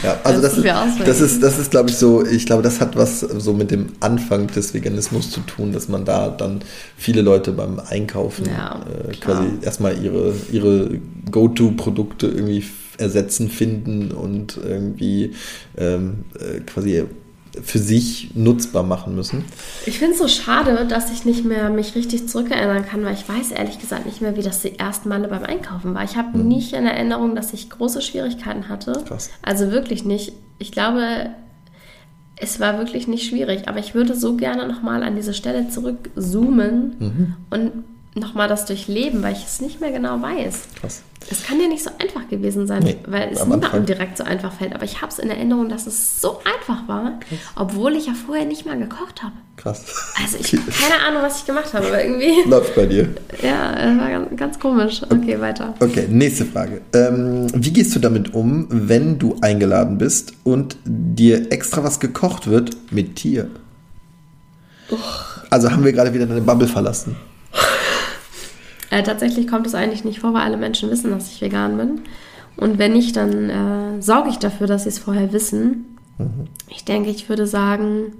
Ja, also Das das, ist das ist, das ist, glaube ich, so, ich glaube, das hat was so mit dem Anfang des Veganismus zu tun, dass man da dann viele Leute beim Einkaufen Ja, äh, quasi erstmal ihre, ihre Go-To-Produkte irgendwie ersetzen, finden und irgendwie ähm, äh, quasi für sich nutzbar machen müssen. Ich finde es so schade, dass ich nicht mehr mich richtig zurückerinnern kann, weil ich weiß ehrlich gesagt nicht mehr, wie das die ersten Male beim Einkaufen war. Ich habe nicht in Erinnerung, dass ich große Schwierigkeiten hatte. Krass. Also wirklich nicht. Ich glaube, es war wirklich nicht schwierig, aber ich würde so gerne nochmal an diese Stelle zurückzoomen und nochmal das durchleben, weil ich es nicht mehr genau weiß. Krass. Es kann ja nicht so einfach gewesen sein, Nee, weil es niemandem Anfang. direkt so einfach fällt. Aber ich habe es in Erinnerung, dass es so einfach war, obwohl ich ja vorher nicht mal gekocht habe. Krass. Also ich habe keine Ahnung, was ich gemacht habe, aber irgendwie, Läuft bei dir. ja, es war ganz, ganz komisch. Okay, weiter. Okay, nächste Frage. Ähm, wie gehst du damit um, wenn du eingeladen bist und dir extra was gekocht wird mit Tier? Also haben wir gerade wieder deine Bubble verlassen. Äh, tatsächlich kommt es eigentlich nicht vor, weil alle Menschen wissen, dass ich vegan bin. Und wenn nicht, dann äh, sorge ich dafür, dass sie es vorher wissen. Ich denke, ich würde sagen,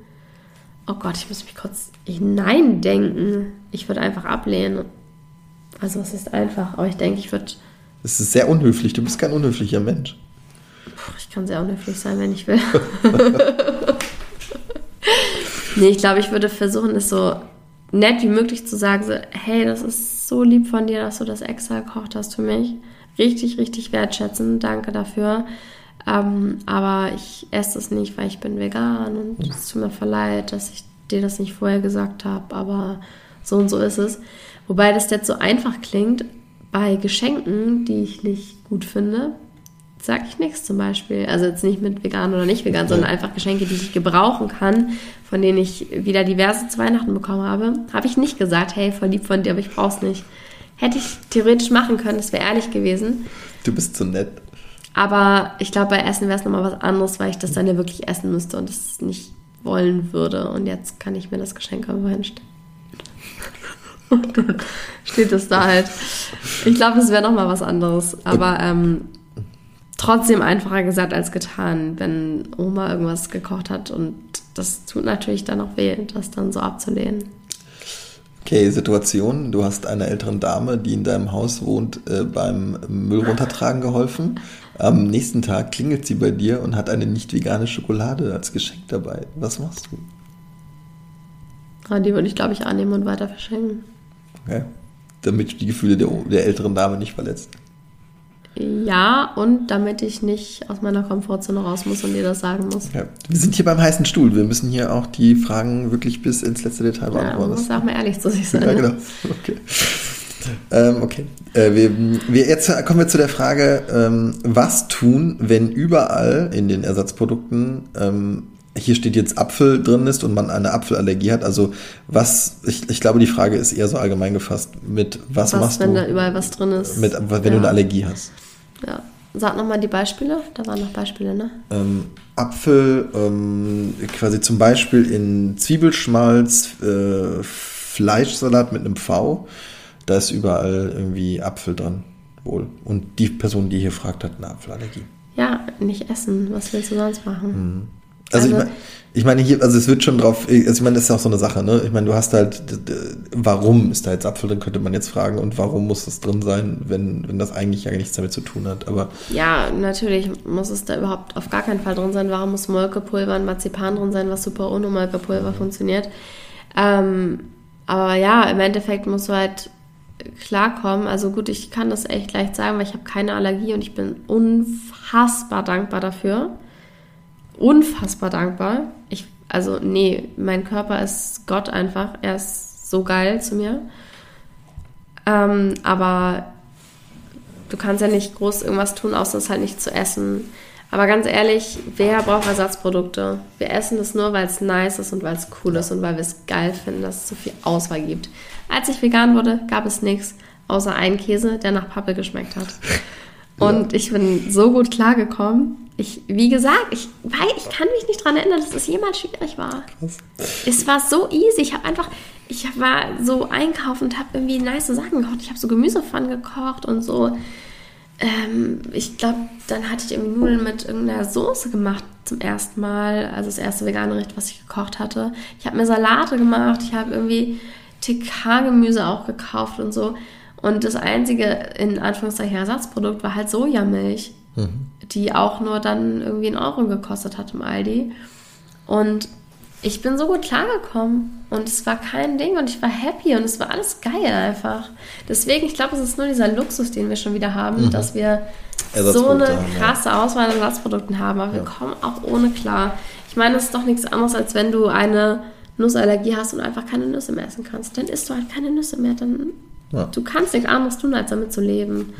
oh Gott, ich muss mich kurz hineindenken. Ich würde einfach ablehnen. Also es ist einfach, aber ich denke, ich würde, Das ist sehr unhöflich. Du bist kein unhöflicher Mensch. ich kann sehr unhöflich sein, wenn ich will. nee, ich glaube, ich würde versuchen, es so nett wie möglich zu sagen, so, hey, das ist so lieb von dir, dass du das extra gekocht hast für mich. Richtig, richtig wertschätzen. Danke dafür. Ähm, aber ich esse es nicht, weil ich bin vegan und es tut mir voll leid, dass ich dir das nicht vorher gesagt habe, aber so und so ist es. Wobei das jetzt so einfach klingt, bei Geschenken, die ich nicht gut finde, sage ich nichts zum Beispiel. Also jetzt nicht mit vegan oder nicht vegan, sondern einfach Geschenke, die ich gebrauchen kann, von denen ich wieder diverse zu Weihnachten bekommen habe. Habe ich nicht gesagt, hey, voll lieb von dir, aber ich brauch's nicht. Hätte ich theoretisch machen können, das wäre ehrlich gewesen. Du bist so nett. Aber ich glaube, bei Essen wäre es nochmal was anderes, weil ich das dann ja wirklich essen müsste und es nicht wollen würde. Und jetzt kann ich mir das Geschenk am Wein stellen. Und dann steht es da halt. Ich glaube, es wäre nochmal was anderes. Aber ähm, trotzdem einfacher gesagt als getan, wenn Oma irgendwas gekocht hat. Und das tut natürlich dann auch weh, das dann so abzulehnen. Okay, Situation. Du hast einer älteren Dame, die in deinem Haus wohnt, äh, beim Müll runtertragen geholfen. Am nächsten Tag klingelt sie bei dir und hat eine nicht vegane Schokolade als Geschenk dabei. Was machst du? Aber die würde ich, glaube ich, annehmen und weiter verschenken. Okay. Damit du die Gefühle der, der älteren Dame nicht verletzt. Ja, und damit ich nicht aus meiner Komfortzone raus muss und dir das sagen muss. Ja. Wir sind hier beim heißen Stuhl. Wir müssen hier auch die Fragen wirklich bis ins letzte Detail Ja, beantworten. muss auch mal ehrlich zu sich sein. Ja, ne? genau. Okay. Ähm, okay. Äh, wir, wir, jetzt kommen wir zu der Frage, ähm, was tun, wenn überall in den Ersatzprodukten, ähm, hier steht jetzt Apfel drin ist und man eine Apfelallergie hat. Also was, ich, ich glaube, die Frage ist eher so allgemein gefasst. Mit was, Was, machst wenn du, da überall was drin ist. mit, wenn ja. du eine Allergie hast? Ja. Sag nochmal die Beispiele. Da waren noch Beispiele, ne? Ähm, Apfel, ähm, quasi zum Beispiel in Zwiebelschmalz, äh, Fleischsalat mit einem V, da ist überall irgendwie Apfel dran, wohl. Und die Person, die hier fragt, hat eine Apfelallergie. Ja, nicht essen. Was willst du sonst machen? Also, Also- ich, mein, ich meine hier, also es wird schon drauf, also ich meine, das ist ja auch so eine Sache, ne? Ich meine, du hast halt, warum ist da jetzt Apfel drin, könnte man jetzt fragen, und warum muss das drin sein, wenn, wenn das eigentlich ja nichts damit zu tun hat, aber Ja, natürlich muss es da überhaupt auf gar keinen Fall drin sein. Warum muss Molkepulver und Marzipan drin sein, was super ohne Molkepulver funktioniert? Ähm, aber ja, im Endeffekt musst du halt klarkommen. Also gut, ich kann das echt leicht sagen, weil ich habe keine Allergie und ich bin unfassbar dankbar dafür. Unfassbar dankbar. Ich, also nee, mein Körper ist Gott einfach. Er ist so geil zu mir. Ähm, aber du kannst ja nicht groß irgendwas tun, außer es halt nicht zu essen. Aber ganz ehrlich, wer braucht Ersatzprodukte? Wir essen das nur, weil es nice ist und weil es cool ist und weil wir es geil finden, dass es so viel Auswahl gibt. Als ich vegan wurde, gab es nichts außer einen Käse, der nach Pappe geschmeckt hat. Und ja. ich bin so gut klargekommen. Ich, wie gesagt, ich, weil ich kann mich nicht daran erinnern, dass es jemals schwierig war. Krass. Es war so easy. Ich habe einfach, ich war so einkaufen und habe irgendwie nice Sachen gekocht. Ich habe so Gemüsepfannen gekocht und so. Ähm, ich glaube, dann hatte ich irgendwie Nudeln mit irgendeiner Soße gemacht zum ersten Mal. Also das erste vegane Gericht, was ich gekocht hatte. Ich habe mir Salate gemacht. Ich habe irgendwie TK-Gemüse auch gekauft und so. Und das einzige, in Anführungszeichen, Ersatzprodukt war halt Sojamilch, mhm. Die auch nur dann irgendwie einen Euro gekostet hat im Aldi. Und ich bin so gut klargekommen und es war kein Ding und ich war happy und es war alles geil einfach. Deswegen, ich glaube, es ist nur dieser Luxus, den wir schon wieder haben, mhm. dass wir so eine krasse ja. Auswahl an Ersatzprodukten haben, aber ja. wir kommen auch ohne klar. Ich meine, es ist doch nichts anderes, als wenn du eine Nussallergie hast und einfach keine Nüsse mehr essen kannst. Dann isst du halt keine Nüsse mehr, dann ja. du kannst nichts anderes tun, als damit zu leben.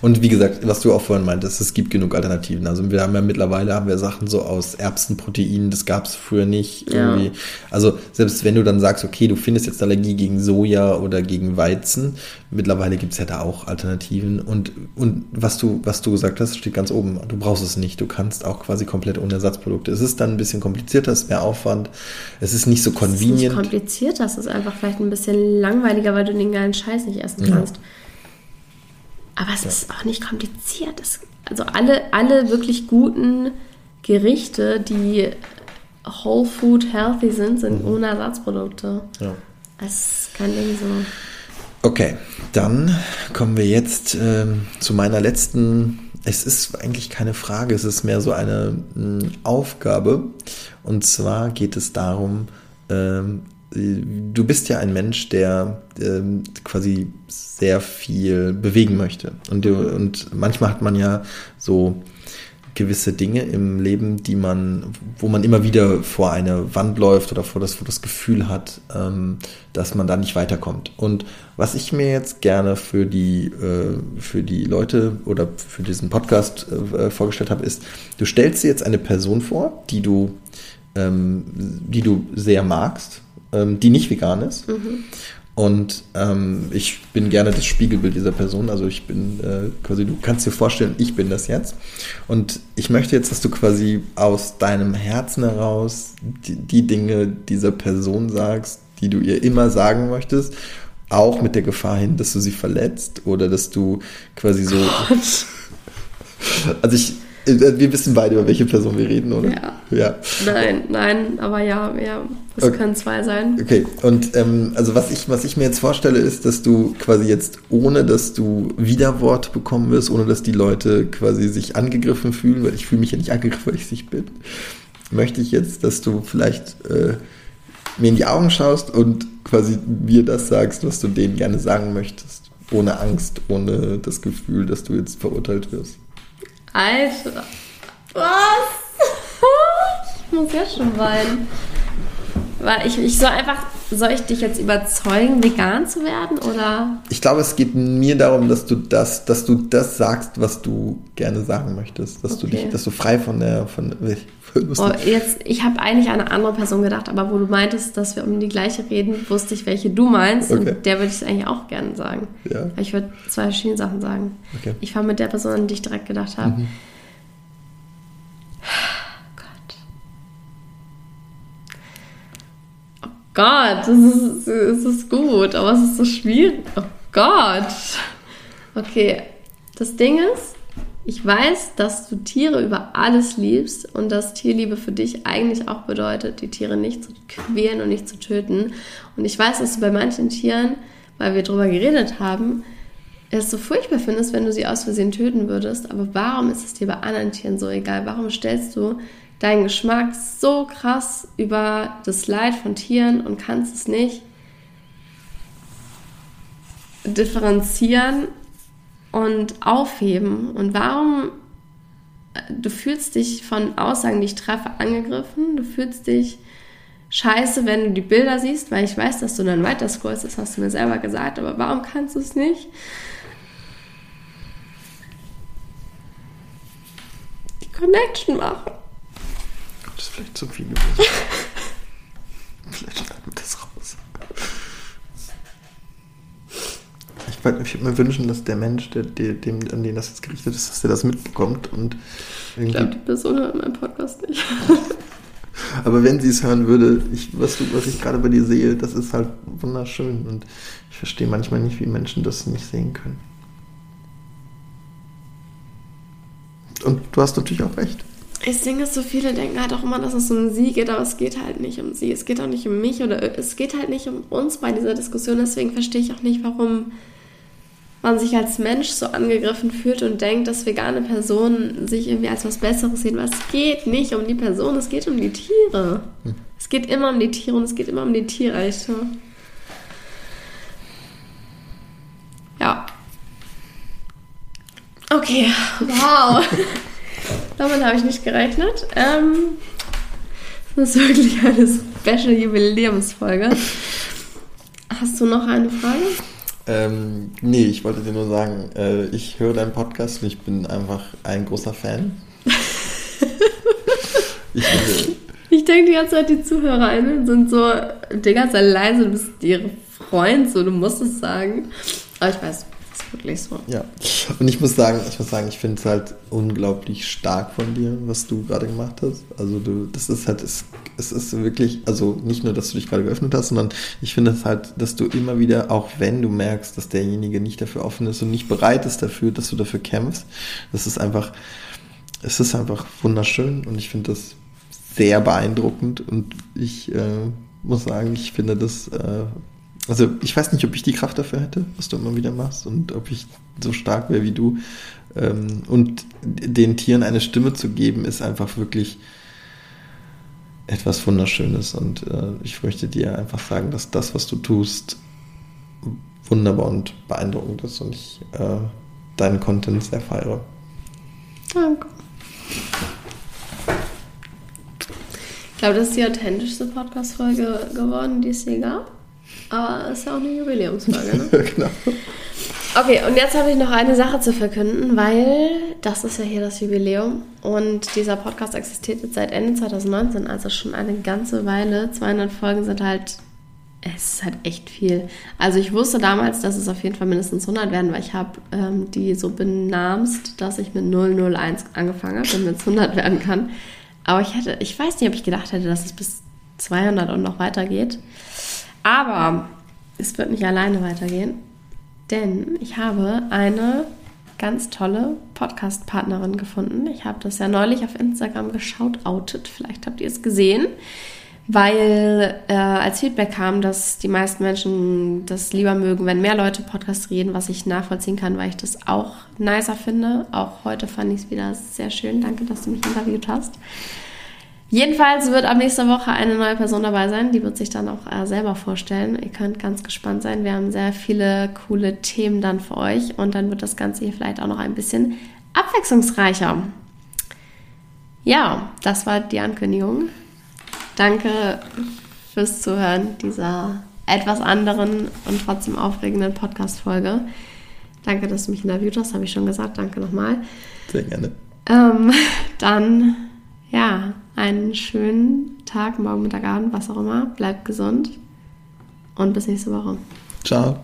Und wie gesagt, was du auch vorhin meintest, es gibt genug Alternativen. Also wir haben ja mittlerweile haben wir Sachen so aus Erbsenproteinen, das gab es früher nicht. Irgendwie. Ja. Also selbst wenn du dann sagst, okay, du findest jetzt Allergie gegen Soja oder gegen Weizen, mittlerweile gibt es ja da auch Alternativen. Und, und was du, was du gesagt hast, steht ganz oben. Du brauchst es nicht. Du kannst auch quasi komplett ohne Ersatzprodukte. Es ist dann ein bisschen komplizierter, es ist mehr Aufwand. Es ist nicht so convenient. Es ist nicht komplizierter, es ist einfach vielleicht ein bisschen langweiliger, weil du den geilen Scheiß nicht essen kannst. Ja. Aber es ja. ist auch nicht kompliziert. Es, also alle, alle wirklich guten Gerichte, die Whole Food healthy sind, sind mhm. ohne Ersatzprodukte. Ja. Das ist kein Ding so. Okay, dann kommen wir jetzt äh, zu meiner letzten. Es ist eigentlich keine Frage, es ist mehr so eine mh, hm, Aufgabe. Und zwar geht es darum, ähm, du bist ja ein Mensch, der ähm, quasi sehr viel bewegen möchte. Und, und manchmal hat man ja so gewisse Dinge im Leben, die man, wo man immer wieder vor eine Wand läuft oder vor das, vor das Gefühl hat, ähm, dass man da nicht weiterkommt. Und was ich mir jetzt gerne für die, äh, für die Leute oder für diesen Podcast äh, vorgestellt habe, ist, du stellst dir jetzt eine Person vor, die du, ähm, die du sehr magst, ähm, die nicht vegan ist. Mhm. Und ähm, ich bin gerne das Spiegelbild dieser Person. Also ich bin äh, quasi, du kannst dir vorstellen, ich bin das jetzt. Und ich möchte jetzt, dass du quasi aus deinem Herzen heraus die, die Dinge dieser Person sagst, die du ihr immer sagen möchtest. Auch mit der Gefahr hin, dass du sie verletzt oder dass du quasi so. Gott. Also ich, wir wissen beide, über welche Person wir reden, oder? Ja. ja. Nein, nein, aber ja, ja, es okay. können zwei sein. Okay, und ähm, also was ich, was ich mir jetzt vorstelle, ist, dass du quasi jetzt, ohne dass du Widerwort bekommen wirst, ohne dass die Leute quasi sich angegriffen fühlen, weil ich fühle mich ja nicht angegriffen, weil ich nicht bin, möchte ich jetzt, dass du vielleicht äh, mir in die Augen schaust und quasi mir das sagst, was du denen gerne sagen möchtest. Ohne Angst, ohne das Gefühl, dass du jetzt verurteilt wirst. Alter. Was? ich muss ja schon weinen. Weil ich, ich soll einfach, soll ich dich jetzt überzeugen, vegan zu werden oder? Ich glaube, es geht mir darum, dass du das, dass du das sagst, was du gerne sagen möchtest, dass okay. du dich, dass du frei von der, von, oh, jetzt, ich habe eigentlich an eine andere Person gedacht, aber wo du meintest, dass wir um die gleiche reden, wusste ich, welche du meinst okay. und der würde ich es eigentlich auch gerne sagen. Ja. Ich würde zwei verschiedene Sachen sagen. Okay. Ich war mit der Person, an die ich direkt gedacht habe. Mhm. Gott, es ist, es ist gut, aber es ist so schwierig. Oh Gott. Okay, das Ding ist, ich weiß, dass du Tiere über alles liebst und dass Tierliebe für dich eigentlich auch bedeutet, die Tiere nicht zu quälen und nicht zu töten. Und ich weiß, dass du bei manchen Tieren, weil wir darüber geredet haben, es so furchtbar findest, wenn du sie aus Versehen töten würdest. Aber warum ist es dir bei anderen Tieren so egal? Warum stellst du deinen Geschmack so krass über das Leid von Tieren und kannst es nicht differenzieren und aufheben? Und warum du fühlst dich von Aussagen, die ich treffe, angegriffen? Du fühlst dich scheiße, wenn du die Bilder siehst, weil ich weiß, dass du dann weiter scrollst, das hast du mir selber gesagt, aber warum kannst du es nicht? Die Connection machen. Das ist vielleicht zu viel gewesen. würde mir wünschen, dass der Mensch, der, der, dem, an den das jetzt gerichtet ist, dass der das mitbekommt und Ich glaube, die Person hört meinen Podcast nicht. Aber wenn sie es hören würde, ich, was, du, was ich gerade bei dir sehe, das ist halt wunderschön. Und ich verstehe manchmal nicht, wie Menschen das nicht sehen können. Und du hast natürlich auch recht. Ich denke, so viele denken halt auch immer, dass es um sie geht, aber es geht halt nicht um sie. Es geht auch nicht um mich oder es geht halt nicht um uns bei dieser Diskussion. Deswegen verstehe ich auch nicht, warum man sich als Mensch so angegriffen fühlt und denkt, dass vegane Personen sich irgendwie als was Besseres sehen. Es geht nicht um die Person, es geht um die Tiere. Hm. Es geht immer um die Tiere und es geht immer um die Tierrechte. Ja. Okay, wow. Damit habe ich nicht gerechnet. Ähm, das ist wirklich eine Special Jubiläumsfolge. Hast du noch eine Frage? Ähm, nee, ich wollte dir nur sagen, äh, ich höre deinen Podcast und ich bin einfach ein großer Fan. ich, äh, ich denke die ganze Zeit, die ZuhörerInnen sind so die ganze Zeit leise, du bist ihre Freund, so du musst es sagen. Aber ich weiß, wirklich so. Ja. Und ich muss sagen, ich muss sagen, ich finde es halt unglaublich stark von dir, was du gerade gemacht hast. Also du, das ist halt, es, es ist wirklich, also nicht nur, dass du dich gerade geöffnet hast, sondern ich finde es halt, dass du immer wieder, auch wenn du merkst, dass derjenige nicht dafür offen ist und nicht bereit ist dafür, dass du dafür kämpfst, das ist einfach, es ist einfach wunderschön und ich finde das sehr beeindruckend und ich äh, muss sagen, ich finde das äh, also ich weiß nicht, ob ich die Kraft dafür hätte, was du immer wieder machst und ob ich so stark wäre wie du. Ähm, und den Tieren eine Stimme zu geben, ist einfach wirklich etwas Wunderschönes. Und äh, ich möchte dir einfach sagen, dass das, was du tust, wunderbar und beeindruckend ist und ich äh, deinen Content sehr feiere. Danke. Ich glaube, das ist die authentischste Podcast-Folge geworden, die es je gab. Aber es ist ja auch eine Jubiläumsfolge, ne? genau. Okay, und jetzt habe ich noch eine Sache zu verkünden, weil das ist ja hier das Jubiläum und dieser Podcast existiert jetzt seit Ende 2019, also schon eine ganze Weile. 200 Folgen sind halt, es ist halt echt viel. Also ich wusste damals, dass es auf jeden Fall mindestens 100 werden, weil ich habe ähm, die so benamst, dass ich mit 001 angefangen habe, damit es 100 werden kann. Aber ich hätte, ich weiß nicht, ob ich gedacht hätte, dass es bis 200 und noch weitergeht. Aber es wird nicht alleine weitergehen, denn ich habe eine ganz tolle Podcast-Partnerin gefunden. Ich habe das ja neulich auf Instagram geschaut, outet. Vielleicht habt ihr es gesehen, weil äh, als Feedback kam, dass die meisten Menschen das lieber mögen, wenn mehr Leute Podcast reden, was ich nachvollziehen kann, weil ich das auch nicer finde. Auch heute fand ich es wieder sehr schön. Danke, dass du mich interviewt hast. Jedenfalls wird ab nächster Woche eine neue Person dabei sein. Die wird sich dann auch äh, selber vorstellen. Ihr könnt ganz gespannt sein. Wir haben sehr viele coole Themen dann für euch und dann wird das Ganze hier vielleicht auch noch ein bisschen abwechslungsreicher. Ja, das war die Ankündigung. Danke fürs Zuhören dieser etwas anderen und trotzdem aufregenden Podcast-Folge. Danke, dass du mich interviewt hast, habe ich schon gesagt. Danke nochmal. Sehr gerne. Ähm, dann, ja, einen schönen Tag, morgen, Mittag, Abend, was auch immer. Bleibt gesund und bis nächste Woche. Ciao.